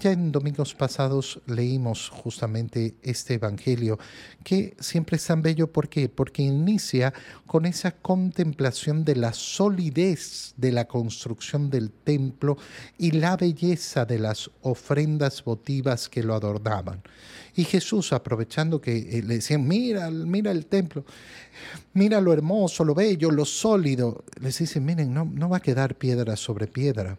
Ya en domingos pasados leímos justamente este Evangelio, que siempre es tan bello. ¿Por qué? Porque inicia con esa contemplación de la solidez de la construcción del templo y la belleza de las ofrendas votivas que lo adornaban. Y Jesús, aprovechando que eh, le decían, mira, mira el templo, mira lo hermoso, lo bello, lo sólido, les dice, miren, no, no va a quedar piedra sobre piedra.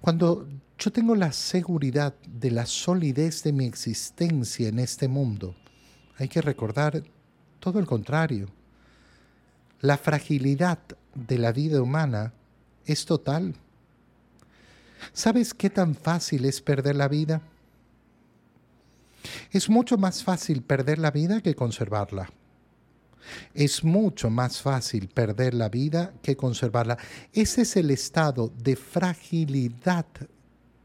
Cuando yo tengo la seguridad de la solidez de mi existencia en este mundo, hay que recordar todo el contrario. La fragilidad de la vida humana es total. ¿Sabes qué tan fácil es perder la vida? Es mucho más fácil perder la vida que conservarla. Es mucho más fácil perder la vida que conservarla. Ese es el estado de fragilidad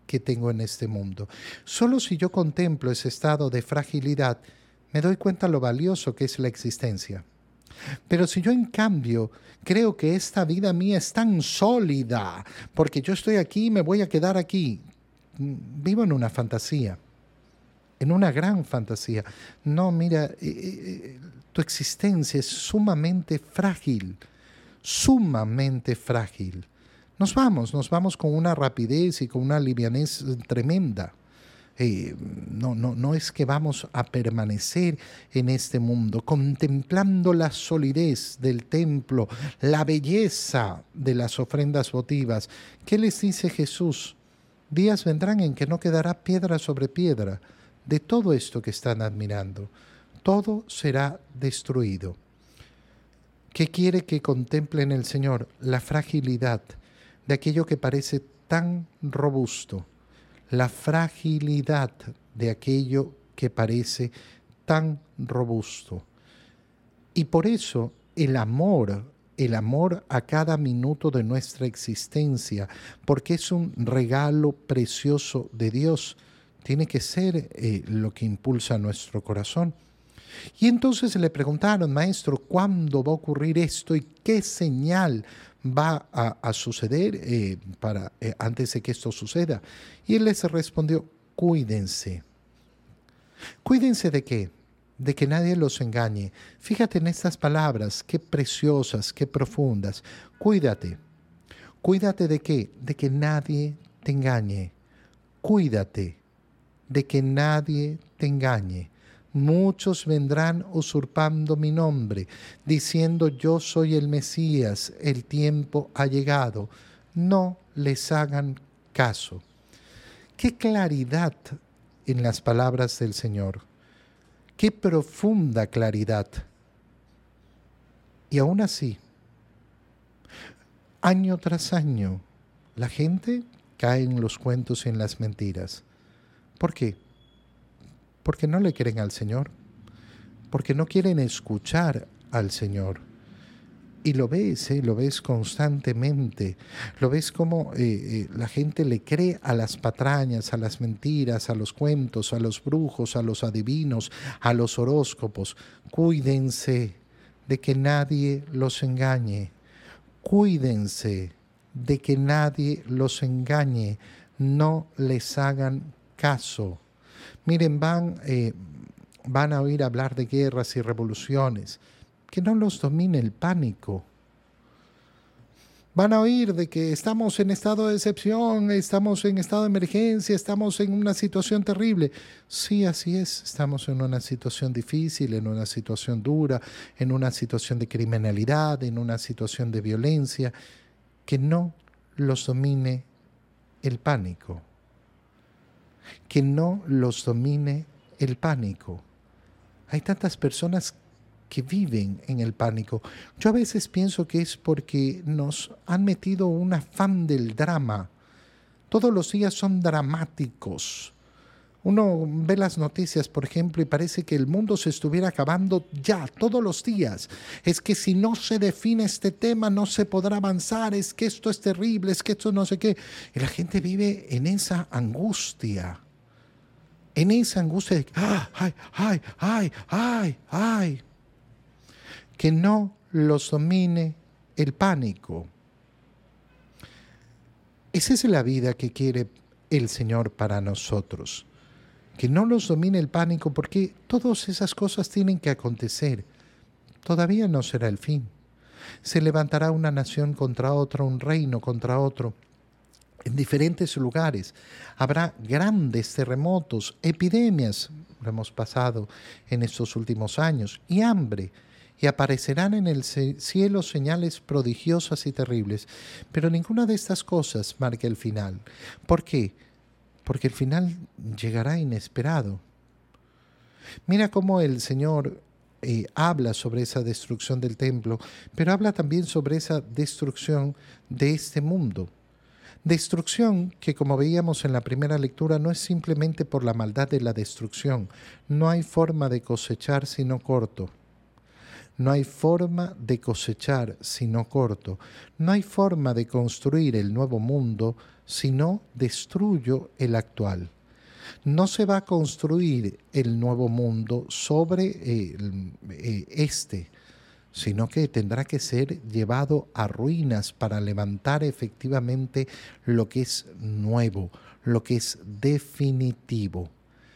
que tengo en este mundo. Solo si yo contemplo ese estado de fragilidad, me doy cuenta lo valioso que es la existencia. Pero si yo en cambio creo que esta vida mía es tan sólida, porque yo estoy aquí y me voy a quedar aquí, vivo en una fantasía, en una gran fantasía. No, mira, eh, eh, tu existencia es sumamente frágil, sumamente frágil. Nos vamos, nos vamos con una rapidez y con una livianez tremenda. Eh, no, no, no es que vamos a permanecer en este mundo, contemplando la solidez del templo, la belleza de las ofrendas votivas. ¿Qué les dice Jesús? Días vendrán en que no quedará piedra sobre piedra de todo esto que están admirando todo será destruido. ¿Qué quiere que contemplen el Señor? La fragilidad de aquello que parece tan robusto, la fragilidad de aquello que parece tan robusto. Y por eso el amor, el amor a cada minuto de nuestra existencia, porque es un regalo precioso de Dios, tiene que ser eh, lo que impulsa nuestro corazón. Y entonces le preguntaron, maestro, ¿cuándo va a ocurrir esto y qué señal va a, suceder eh, para, eh, antes de que esto suceda? Y él les respondió, cuídense. Cuídense de qué? De que nadie los engañe. Fíjate en estas palabras, qué preciosas, qué profundas. Cuídate. Cuídate de qué? De que nadie te engañe. Cuídate de que nadie te engañe muchos vendrán usurpando mi nombre, diciendo yo soy el Mesías, el tiempo ha llegado. No les hagan caso. Qué claridad en las palabras del Señor. Qué profunda claridad. Y aún así, año tras año, la gente cae en los cuentos y en las mentiras. ¿Por qué? porque no le quieren al Señor, porque no quieren escuchar al Señor. Y lo ves, ¿eh? lo ves constantemente, lo ves como eh, eh, la gente le cree a las patrañas, a las mentiras, a los cuentos, a los brujos, a los adivinos, a los horóscopos. Cuídense de que nadie los engañe. Cuídense de que nadie los engañe. No les hagan Miren, van, eh, van a oír hablar de guerras y revoluciones. Que no los domine el pánico. Van a oír de que estamos en estado de excepción, estamos en estado de emergencia, estamos en una situación terrible. Sí, así es, estamos en una situación difícil, en una situación dura, en una situación de criminalidad, en una situación de violencia. Que no los domine el pánico que no los domine el pánico. Hay tantas personas que viven en el pánico. Yo a veces pienso que es porque nos han metido un afán del drama. Todos los días son dramáticos. Uno ve las noticias, por ejemplo, y parece que el mundo se estuviera acabando ya, todos los días. Es que si no se define este tema, no se podrá avanzar, es que esto es terrible, es que esto no sé qué. Y la gente vive en esa angustia en esa angustia de, ay, ay, ay, ay, ay, que no los domine el pánico. Esa es la vida que quiere el Señor para nosotros. Que no los domine el pánico porque todas esas cosas tienen que acontecer. Todavía no será el fin. Se levantará una nación contra otra, un reino contra otro. En diferentes lugares habrá grandes terremotos, epidemias, lo hemos pasado en estos últimos años, y hambre y aparecerán en el cielo señales prodigiosas y terribles. Pero ninguna de estas cosas marca el final. ¿Por qué? Porque el final llegará inesperado. Mira cómo el Señor eh, habla sobre esa destrucción del templo, pero habla también sobre esa destrucción de este mundo. Destrucción que, como veíamos en la primera lectura, no es simplemente por la maldad de la destrucción. No hay forma de cosechar sino corto. No hay forma de cosechar sino corto. No hay forma de construir el nuevo mundo si no destruyo el actual. No se va a construir el nuevo mundo sobre eh, este, sino que tendrá que ser llevado a ruinas para levantar efectivamente lo que es nuevo, lo que es definitivo.